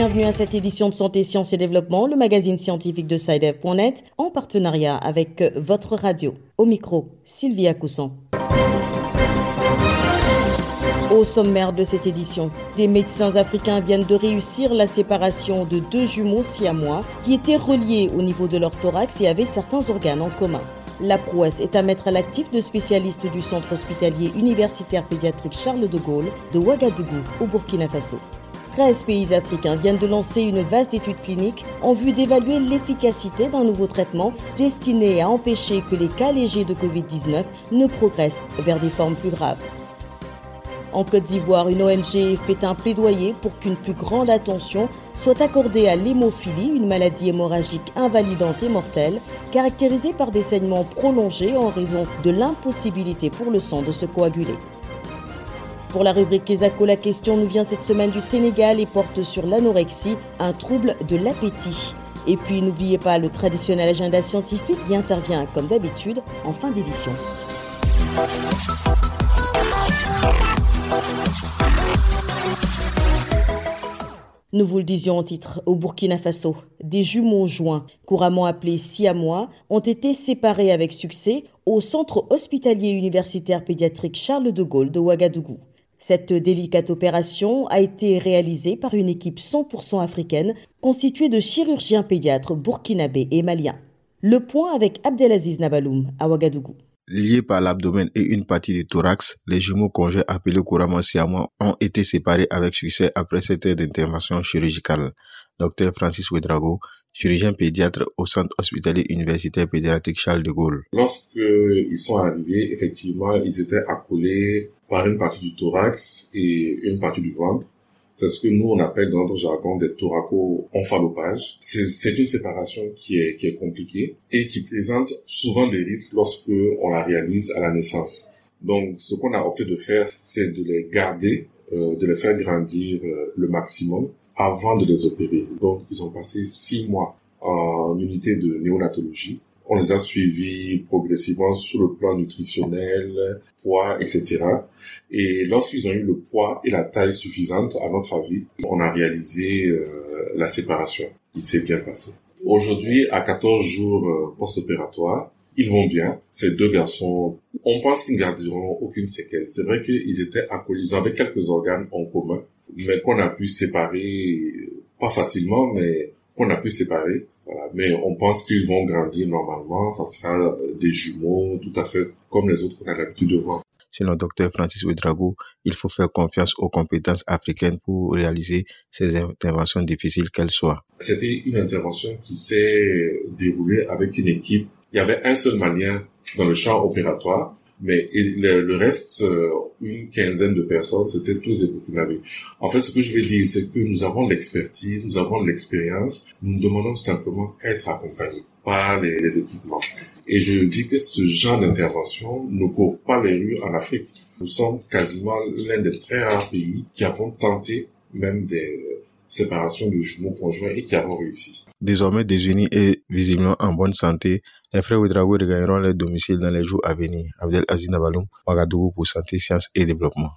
bienvenue à cette édition de Santé, Sciences et Développement, le magazine scientifique de SciDev.net, en partenariat avec votre radio. Au micro, Sylvia Cousson. Au sommaire de cette édition, des médecins africains viennent de réussir la séparation de deux jumeaux siamois qui étaient reliés au niveau de leur thorax et avaient certains organes en commun. La prouesse est à mettre à l'actif de spécialistes du centre hospitalier universitaire pédiatrique Charles de Gaulle de Ouagadougou au Burkina Faso. 13 pays africains viennent de lancer une vaste étude clinique en vue d'évaluer l'efficacité d'un nouveau traitement destiné à empêcher que les cas légers de Covid-19 ne progressent vers des formes plus graves. En Côte d'Ivoire, une ONG fait un plaidoyer pour qu'une plus grande attention soit accordée à l'hémophilie, une maladie hémorragique invalidante et mortelle, caractérisée par des saignements prolongés en raison de l'impossibilité pour le sang de se coaguler. Pour la rubrique Kesako, la question nous vient cette semaine du Sénégal et porte sur l'anorexie, un trouble de l'appétit. Et puis n'oubliez pas le traditionnel agenda scientifique qui intervient comme d'habitude en fin d'édition. Nous vous le disions en titre, au Burkina Faso, des jumeaux joints, couramment appelés siamois, ont été séparés avec succès au centre hospitalier universitaire pédiatrique Charles de Gaulle de Ouagadougou. Cette délicate opération a été réalisée par une équipe 100% africaine constituée de chirurgiens pédiatres burkinabés et maliens. Le point avec Abdelaziz Nabaloum à Ouagadougou. Liés par l'abdomen et une partie du thorax, les jumeaux conjoints appelés couramment siamois ont été séparés avec succès après cette heure d'intervention chirurgicale. Dr Francis Ouedrago, chirurgien pédiatre au centre hospitalier universitaire pédiatrique Charles de Gaulle. Lorsqu'ils sont arrivés, effectivement, ils étaient accolés par une partie du thorax et une partie du ventre. C'est ce que nous, on appelle dans notre jargon des thoraco-omphalopages. C'est une séparation qui est, qui est compliquée et qui présente souvent des risques lorsque on la réalise à la naissance. Donc, ce qu'on a opté de faire, c'est de les garder, euh, de les faire grandir euh, le maximum avant de les opérer. Donc, ils ont passé six mois en unité de néonatologie on les a suivis progressivement sur le plan nutritionnel, poids, etc. Et lorsqu'ils ont eu le poids et la taille suffisante, à notre avis, on a réalisé euh, la séparation qui s'est bien passée. Aujourd'hui, à 14 jours euh, post-opératoire, ils vont bien. Ces deux garçons, on pense qu'ils ne garderont aucune séquelle. C'est vrai qu'ils étaient accolisés avec quelques organes en commun, mais qu'on a pu séparer, pas facilement, mais qu'on a pu séparer mais on pense qu'ils vont grandir normalement. Ça sera euh, des jumeaux tout à fait comme les autres qu'on a l'habitude de voir. Selon le docteur Francis Ouedrago, il faut faire confiance aux compétences africaines pour réaliser ces interventions difficiles qu'elles soient. C'était une intervention qui s'est déroulée avec une équipe. Il y avait un seul manière dans le champ opératoire mais le, reste, euh, une quinzaine de personnes, c'était tous des Burkinabés. En fait, ce que je vais dire, c'est que nous avons l'expertise, nous avons l'expérience, nous ne demandons simplement qu'à être accompagnés par les, les, équipements. Et je dis que ce genre d'intervention ne court pas les rues en Afrique. Nous sommes quasiment l'un des très rares pays qui avons tenté même des séparations de jumeaux conjoints et qui avons réussi. Désormais désunis et visiblement en bonne santé, les frères Ouedraogo regagneront leur domicile dans les jours à venir. Abdel Aziz Nabaloum, Ouagadougou pour Santé, Sciences et Développement.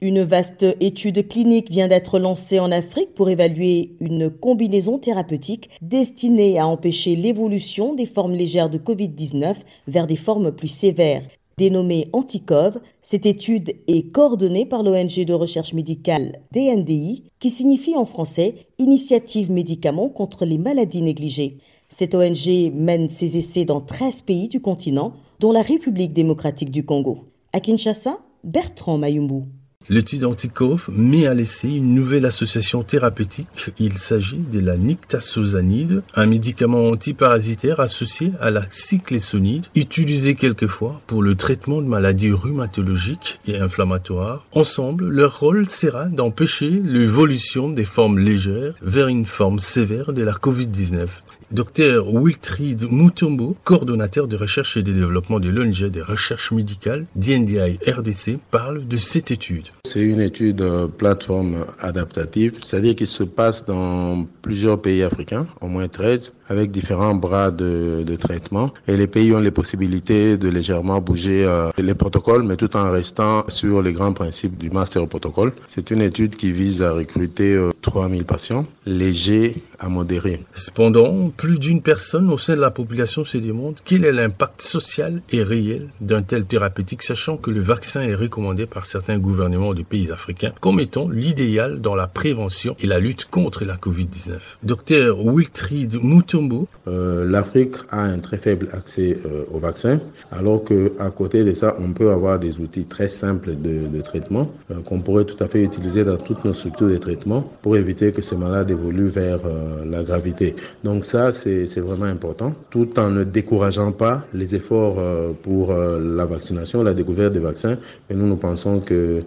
Une vaste étude clinique vient d'être lancée en Afrique pour évaluer une combinaison thérapeutique destinée à empêcher l'évolution des formes légères de Covid-19 vers des formes plus sévères. Dénommée Anticov, cette étude est coordonnée par l'ONG de recherche médicale DNDI, qui signifie en français Initiative Médicaments contre les maladies négligées. Cette ONG mène ses essais dans 13 pays du continent, dont la République démocratique du Congo. À Kinshasa, Bertrand Mayumbu. L'étude Antikov met à l'essai une nouvelle association thérapeutique. Il s'agit de la nictasosanide, un médicament antiparasitaire associé à la cyclésonide, utilisé quelquefois pour le traitement de maladies rhumatologiques et inflammatoires. Ensemble, leur rôle sera d'empêcher l'évolution des formes légères vers une forme sévère de la COVID-19. Dr Wiltrid Mutombo, coordonnateur de recherche et de développement de l'ONG des recherches médicales DNDI RDC, parle de cette étude. C'est une étude euh, plateforme adaptative, c'est-à-dire qu'il se passe dans plusieurs pays africains, au moins 13, avec différents bras de, de traitement. Et les pays ont les possibilités de légèrement bouger euh, les protocoles, mais tout en restant sur les grands principes du master protocole. C'est une étude qui vise à recruter 3000 euh, patients légers à modérés. Cependant, plus d'une personne au sein de la population se demande quel est l'impact social et réel d'un tel thérapeutique, sachant que le vaccin est recommandé par certains gouvernements de pays africains comme étant l'idéal dans la prévention et la lutte contre la COVID-19. Docteur Wiltrid Mutombo. Euh, L'Afrique a un très faible accès euh, au vaccin, alors que à côté de ça, on peut avoir des outils très simples de, traitement euh, qu'on pourrait tout à fait utiliser dans toutes nos structures de traitement pour éviter que ces malades évoluent vers la gravité. Donc ça, c'est vraiment important, tout en ne décourageant pas les efforts euh, pour la vaccination, la découverte des vaccins. Et nous, nous pensons que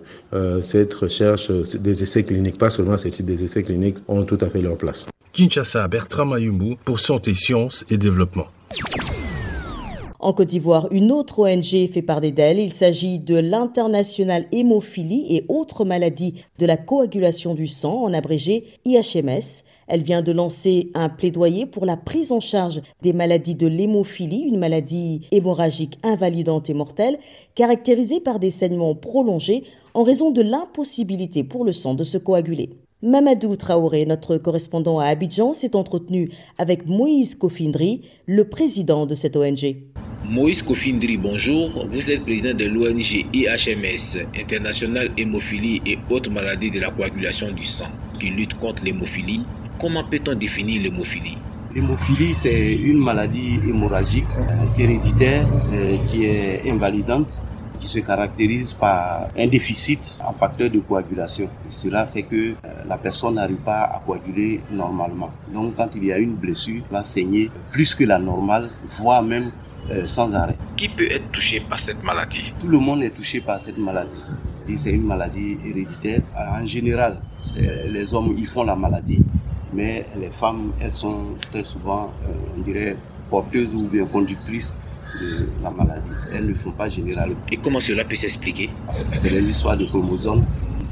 cette recherche, des essais cliniques, pas seulement celle-ci, des essais cliniques, ont tout à fait leur place. Kinshasa, Bertrand Mayumbu pour Santé, Sciences et Développement. En Côte d'Ivoire, une autre ONG fait parler d'elle. Il s'agit de l'International Hémophilie et autres maladies de la coagulation du sang, en abrégé IHMS. Elle vient de lancer un plaidoyer pour la prise en charge des maladies de l'hémophilie, une maladie hémorragique invalidante et mortelle, caractérisée par des saignements prolongés en raison de l'impossibilité pour le sang de se coaguler. Mamadou Traoré, notre correspondant à Abidjan, s'est entretenu avec Moïse Kofindri, le président de cette ONG. Moïse Kofindri, bonjour. Vous êtes président de l'ONG IHMS, International Hémophilie et autres maladies de la coagulation du sang, qui lutte contre l'hémophilie. Comment peut-on définir l'hémophilie? L'hémophilie, c'est une maladie hémorragique euh, héréditaire euh, qui est invalidante qui se caractérise par un déficit en facteur de coagulation. Cela fait que euh, la personne n'arrive pas à coaguler normalement. Donc quand il y a une blessure, elle va saigner plus que la normale, voire même euh, sans arrêt. Qui peut être touché par cette maladie? Tout le monde est touché par cette maladie. C'est une maladie héréditaire. En général, les hommes, ils font la maladie. Mais les femmes, elles sont très souvent, euh, on dirait, porteuses ou bien conductrices de la maladie. Elles ne font pas généralement. Et comment cela peut s'expliquer? C'est l'histoire de chromosomes.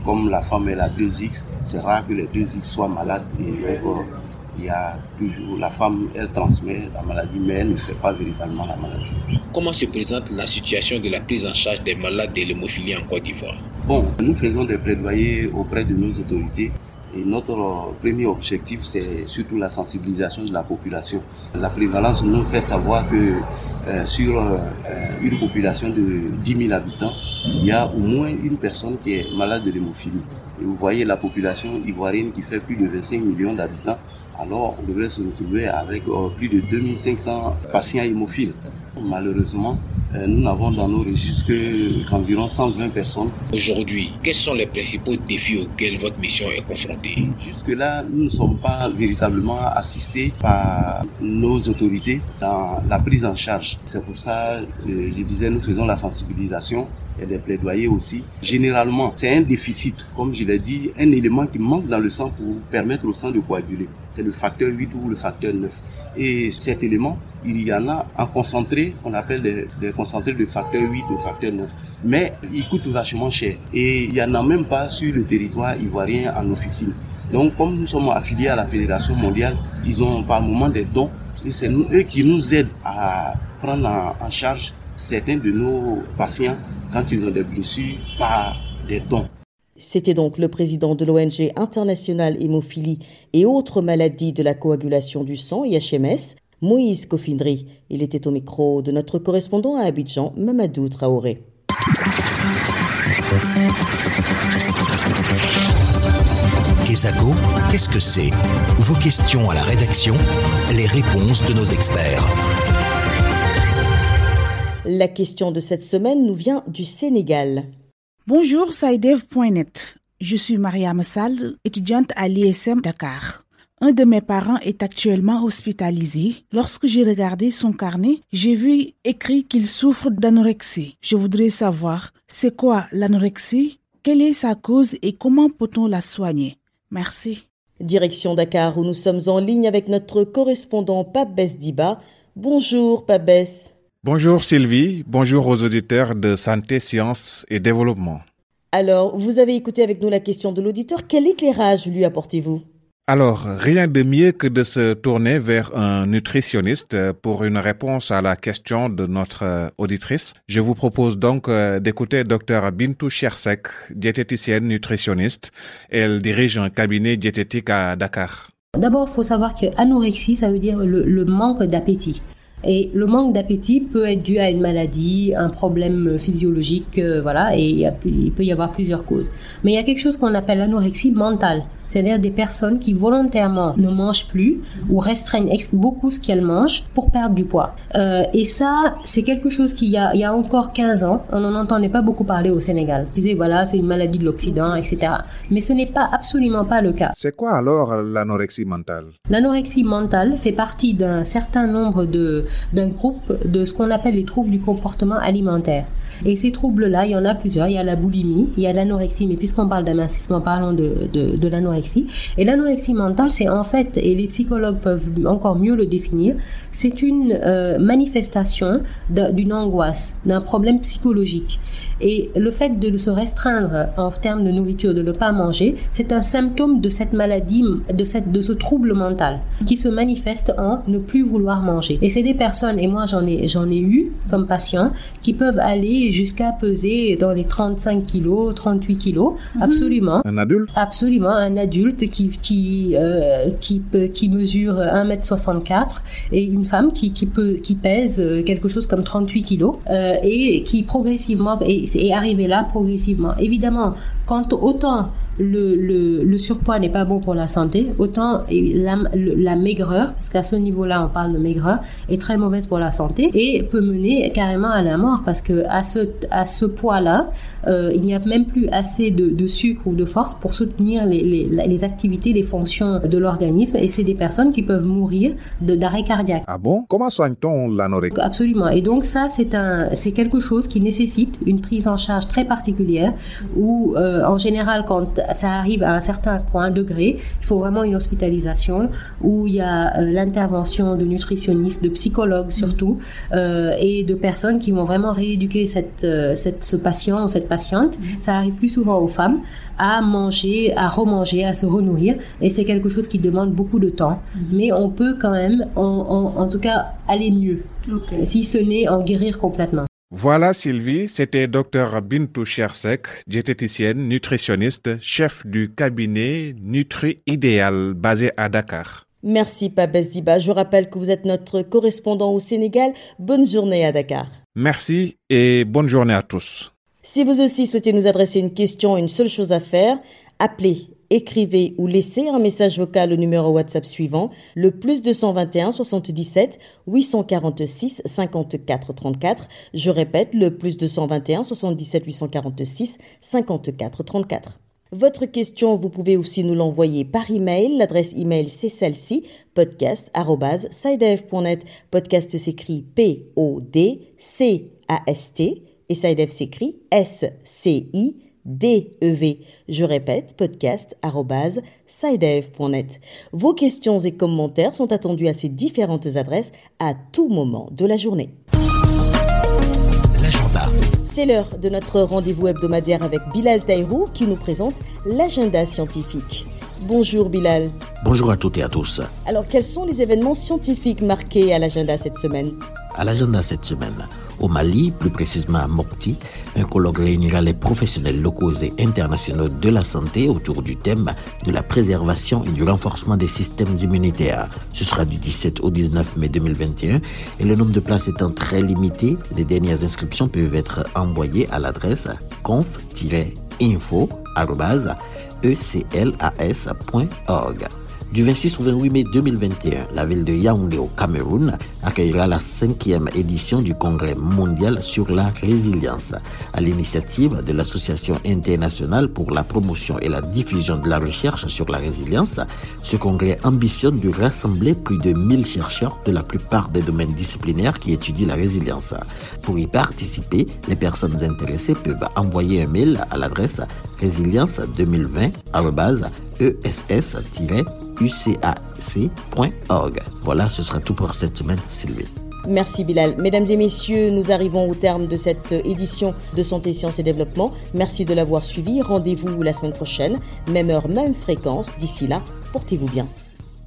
Comme la femme elle a deux X, c'est rare que les deux X soient malades et donc il y a toujours la femme, elle transmet la maladie, mais elle ne fait pas véritablement la maladie. Comment se présente la situation de la prise en charge des malades de l'hémophilie en Côte d'Ivoire? Bon, nous faisons des plaidoyers auprès de nos autorités. Et notre premier objectif, c'est surtout la sensibilisation de la population. La prévalence nous fait savoir que euh, sur euh, une population de 10 000 habitants, il y a au moins une personne qui est malade de l'hémophilie. Et vous voyez la population ivoirienne qui fait plus de 25 millions d'habitants, alors on devrait se retrouver avec euh, plus de 2500 patients hémophiles. Malheureusement, euh, nous n'avons dans nos registres qu'environ 120 personnes. Aujourd'hui, quels sont les principaux défis auxquels votre mission est confrontée? Jusque-là, nous ne sommes pas véritablement assistés par nos autorités dans la prise en charge. C'est pour ça, euh, je disais, nous faisons la sensibilisation et des plaidoyers aussi. Généralement, c'est un déficit, comme je l'ai dit, un élément qui manque dans le sang pour permettre au sang de coaguler. C'est le facteur 8 ou le facteur 9. Et cet élément, il y en a en concentré, qu'on appelle des, concentrés de facteur 8 ou facteur 9. Mais il coûte vachement cher. Et il n'y en a même pas sur le territoire ivoirien en officine. Donc, comme nous sommes affiliés à la Fédération mondiale, ils ont par moment des dons. Et c'est eux qui nous aident à prendre en charge certains de nos patients quand ils ont des blessures par des dons. C'était donc le président de l'ONG internationale hémophilie et autres maladies de la coagulation du sang, IHMS, Moïse Kofindri. Il était au micro de notre correspondant à Abidjan, Mamadou Traoré. Qu'est-ce que c'est? Vos questions à la rédaction, les réponses de nos experts. La question de cette semaine nous vient du Sénégal. Bonjour, Saidev.net. Je suis Maria Massal, étudiante à l'ISM Dakar. Un de mes parents est actuellement hospitalisé. Lorsque j'ai regardé son carnet, j'ai vu écrit qu'il souffre d'anorexie. Je voudrais savoir, c'est quoi l'anorexie? Quelle est sa cause et comment peut-on la soigner? Merci. Direction Dakar où nous sommes en ligne avec notre correspondant Pape Diba. Bonjour Pape Bonjour Sylvie, bonjour aux auditeurs de Santé, Sciences et Développement. Alors, vous avez écouté avec nous la question de l'auditeur. Quel éclairage lui apportez-vous? Alors, rien de mieux que de se tourner vers un nutritionniste pour une réponse à la question de notre auditrice. Je vous propose donc euh, d'écouter Dr Bintou Chersek, diététicienne nutritionniste. Elle dirige un cabinet diététique à Dakar. D'abord, il faut savoir que anorexie, ça veut dire le manque d'appétit. Et le manque d'appétit peut être dû à une maladie, un problème physiologique, euh, voilà, et il, peut y avoir plusieurs causes. Mais il y a quelque chose qu'on appelle l'anorexie mentale, c'est-à-dire des personnes qui volontairement ne mangent plus ou restreignent beaucoup ce qu'elles mangent pour perdre du poids. Euh, et ça, c'est quelque chose qui, y a, il y a encore 15 ans, on n'en entendait pas beaucoup parler au Sénégal. Ils disaient, voilà, c'est une maladie de l'Occident, etc. Mais ce n'est pas absolument pas le cas. C'est quoi alors l'anorexie mentale? L'anorexie mentale fait partie d'un certain nombre de d'un groupe de ce qu'on appelle les troubles du comportement alimentaire. Et ces troubles-là, il y en a plusieurs. Il y a la boulimie, il y a l'anorexie, mais puisqu'on parle d'amincissement, parlons de, de, l'anorexie. Et l'anorexie mentale, c'est en fait, et les psychologues peuvent encore mieux le définir, c'est une euh, manifestation d'une angoisse, d'un problème psychologique. Et le fait de se restreindre en termes de nourriture, de ne pas manger, c'est un symptôme de cette maladie, de, cette, de ce trouble mental qui se manifeste en ne plus vouloir manger. Et c'est des personnes, et moi j'en ai, j'en ai eu comme patient, qui peuvent aller jusqu'à peser dans les 35 kilos, 38 kilos, mhm. absolument. Un adulte? Absolument, un adulte qui, qui, euh, qui, qui mesure 1m64 et une femme qui, qui, peut, qui pèse quelque chose comme 38 kilos euh, et qui progressivement est, est arrivé là progressivement. Évidemment, quand autant le, le, le surpoids n'est pas bon pour la santé, autant la, la maigreur, parce qu'à ce niveau-là, on parle de maigreur, est très mauvaise pour la santé et peut mener carrément à la mort parce que à ce, à ce poids-là, euh, il n'y a même plus assez de, de, sucre ou de force pour soutenir les, les, les activités, les fonctions de l'organisme et c'est des personnes qui peuvent mourir d'arrêt cardiaque. Ah bon? Comment soigne-t-on l'anorexie? Absolument. Et donc ça, c'est un, c'est quelque chose qui nécessite une prise en charge très particulière où, euh, en général, quand ça arrive à un certain point, degré, il faut vraiment une hospitalisation où il y a euh, l'intervention de nutritionnistes, de psychologues surtout, euh, et de personnes qui vont vraiment rééduquer cette, euh, cette, ce patient ou cette patiente. Ça arrive plus souvent aux femmes à manger, à remanger, à se renourrir, et c'est quelque chose qui demande beaucoup de temps. Mais on peut quand même, en, en, en tout cas, aller mieux, si ce n'est en guérir complètement. Voilà Sylvie, c'était Dr Bintou Chersek, diététicienne, nutritionniste, chef du cabinet Nutri Idéal basé à Dakar. Merci Pabès Diba. Je rappelle que vous êtes notre correspondant au Sénégal. Bonne journée à Dakar. Merci et bonne journée à tous. Si vous aussi souhaitez nous adresser une question, une seule chose à faire, appelez écrivez ou laissez un message vocal au numéro WhatsApp suivant, le plus 221 77 846 54 34. Je répète, le plus 221 77 846 54 34. Votre question, vous pouvez aussi nous l'envoyer par email. L'adresse email, c'est celle-ci, podcast.sidef.net. Podcast s'écrit P-O-D-C-A-S-T et Sidef s'écrit S-C-I DEV. Je répète, podcast.sidev.net. Vos questions et commentaires sont attendus à ces différentes adresses à tout moment de la journée. L'agenda. C'est l'heure de notre rendez-vous hebdomadaire avec Bilal Taïrou qui nous présente l'agenda scientifique. Bonjour Bilal. Bonjour à toutes et à tous. Alors quels sont les événements scientifiques marqués à l'agenda cette semaine? À l'agenda cette semaine, au Mali, plus précisément à Mopti, un colloque réunira les professionnels locaux et internationaux de la santé autour du thème de la préservation et du renforcement des systèmes immunitaires. Ce sera du 17 au 19 mai 2021 et le nombre de places étant très limité, les dernières inscriptions peuvent être envoyées à l'adresse conf-info eclas.org. Du 26 au 28 mai 2021, la ville de Yaoundé au Cameroun accueillera la cinquième édition du Congrès mondial sur la résilience. À l'initiative de l'Association internationale pour la promotion et la diffusion de la recherche sur la résilience, ce congrès ambitionne de rassembler plus de 1000 chercheurs de la plupart des domaines disciplinaires qui étudient la résilience. Pour y participer, les personnes intéressées peuvent envoyer un mail à l'adresse résilience 2020 ess-ucac.org. Voilà, ce sera tout pour cette semaine, Sylvie. Merci Bilal. Mesdames et messieurs, nous arrivons au terme de cette édition de Santé, Sciences et Développement. Merci de l'avoir suivi. Rendez-vous la semaine prochaine, même heure, même fréquence. D'ici là, portez-vous bien.